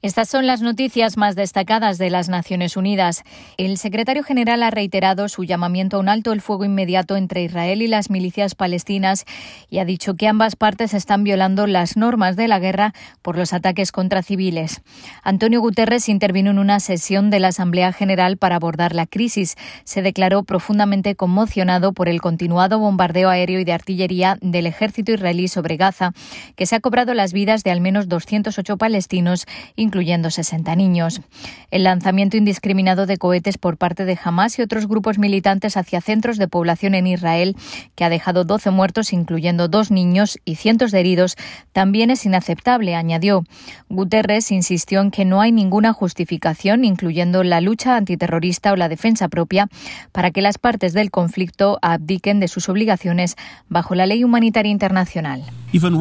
Estas son las noticias más destacadas de las Naciones Unidas. El secretario general ha reiterado su llamamiento a un alto el fuego inmediato entre Israel y las milicias palestinas y ha dicho que ambas partes están violando las normas de la guerra por los ataques contra civiles. Antonio Guterres intervino en una sesión de la Asamblea General para abordar la crisis. Se declaró profundamente conmocionado por el continuado bombardeo aéreo y de artillería del ejército israelí sobre Gaza, que se ha cobrado las vidas de al menos 208 palestinos, incluyendo 60 niños. El lanzamiento indiscriminado de cohetes por parte de Hamas y otros grupos militantes hacia centros de población en Israel, que ha dejado 12 muertos, incluyendo dos niños y cientos de heridos, también es inaceptable, añadió. Guterres insistió en que no hay ninguna justificación, incluyendo la lucha antiterrorista o la defensa propia, para que las partes del conflicto abdiquen de sus obligaciones bajo la ley humanitaria internacional. Even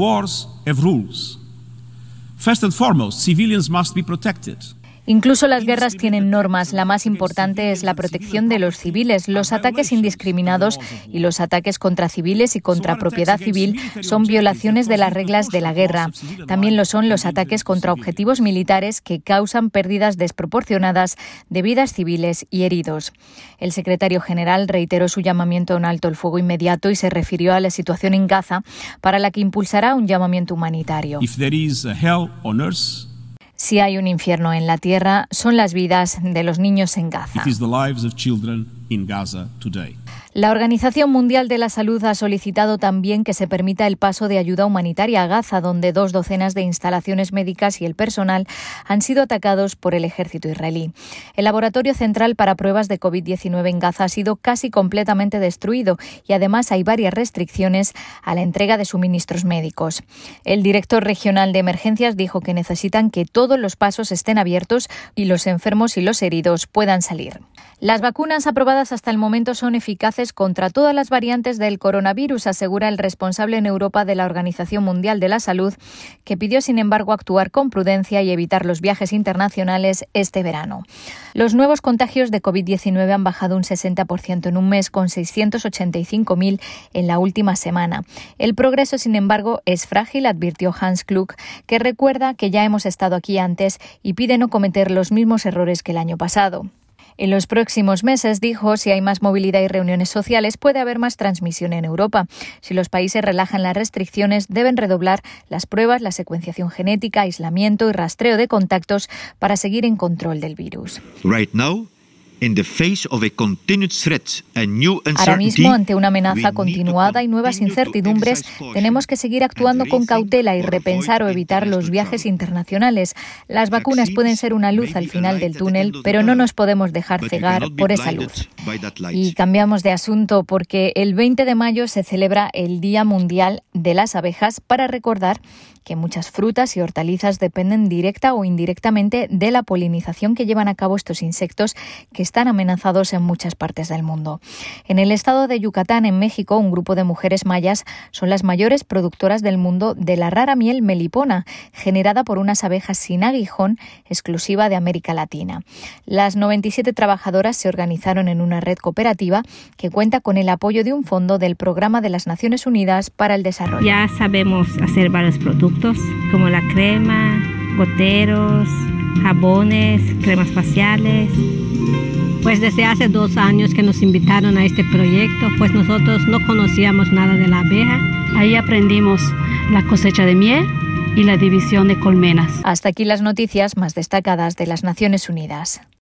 have rules. First and foremost, civilians must be protected. Incluso las guerras tienen normas. La más importante es la protección de los civiles. Los ataques indiscriminados y los ataques contra civiles y contra propiedad civil son violaciones de las reglas de la guerra. También lo son los ataques contra objetivos militares que causan pérdidas desproporcionadas de vidas civiles y heridos. El secretario general reiteró su llamamiento a un alto el fuego inmediato y se refirió a la situación en Gaza, para la que impulsará un llamamiento humanitario. Si hay un infierno en la tierra, son las vidas de los niños en Gaza. La Organización Mundial de la Salud ha solicitado también que se permita el paso de ayuda humanitaria a Gaza, donde dos docenas de instalaciones médicas y el personal han sido atacados por el ejército israelí. El laboratorio central para pruebas de COVID-19 en Gaza ha sido casi completamente destruido y además hay varias restricciones a la entrega de suministros médicos. El director regional de emergencias dijo que necesitan que todos los pasos estén abiertos y los enfermos y los heridos puedan salir. Las vacunas aprobadas hasta el momento son eficaces contra todas las variantes del coronavirus, asegura el responsable en Europa de la Organización Mundial de la Salud, que pidió, sin embargo, actuar con prudencia y evitar los viajes internacionales este verano. Los nuevos contagios de COVID-19 han bajado un 60% en un mes, con 685.000 en la última semana. El progreso, sin embargo, es frágil, advirtió Hans Klug, que recuerda que ya hemos estado aquí antes y pide no cometer los mismos errores que el año pasado. En los próximos meses, dijo, si hay más movilidad y reuniones sociales, puede haber más transmisión en Europa. Si los países relajan las restricciones, deben redoblar las pruebas, la secuenciación genética, aislamiento y rastreo de contactos para seguir en control del virus. Ahora mismo, ante una amenaza continuada y nuevas incertidumbres, tenemos que seguir actuando con cautela y repensar o evitar los viajes internacionales. Las vacunas pueden ser una luz al final del túnel, pero no nos podemos dejar cegar por esa luz. Y cambiamos de asunto porque el 20 de mayo se celebra el Día Mundial de las Abejas para recordar que muchas frutas y hortalizas dependen directa o indirectamente de la polinización que llevan a cabo estos insectos que están amenazados en muchas partes del mundo. En el estado de Yucatán, en México, un grupo de mujeres mayas son las mayores productoras del mundo de la rara miel melipona, generada por unas abejas sin aguijón exclusiva de América Latina. Las 97 trabajadoras se organizaron en una red cooperativa que cuenta con el apoyo de un fondo del Programa de las Naciones Unidas para el Desarrollo. Ya sabemos hacer varios productos como la crema, goteros, jabones, cremas faciales. Pues desde hace dos años que nos invitaron a este proyecto, pues nosotros no conocíamos nada de la abeja. Ahí aprendimos la cosecha de miel y la división de colmenas. Hasta aquí las noticias más destacadas de las Naciones Unidas.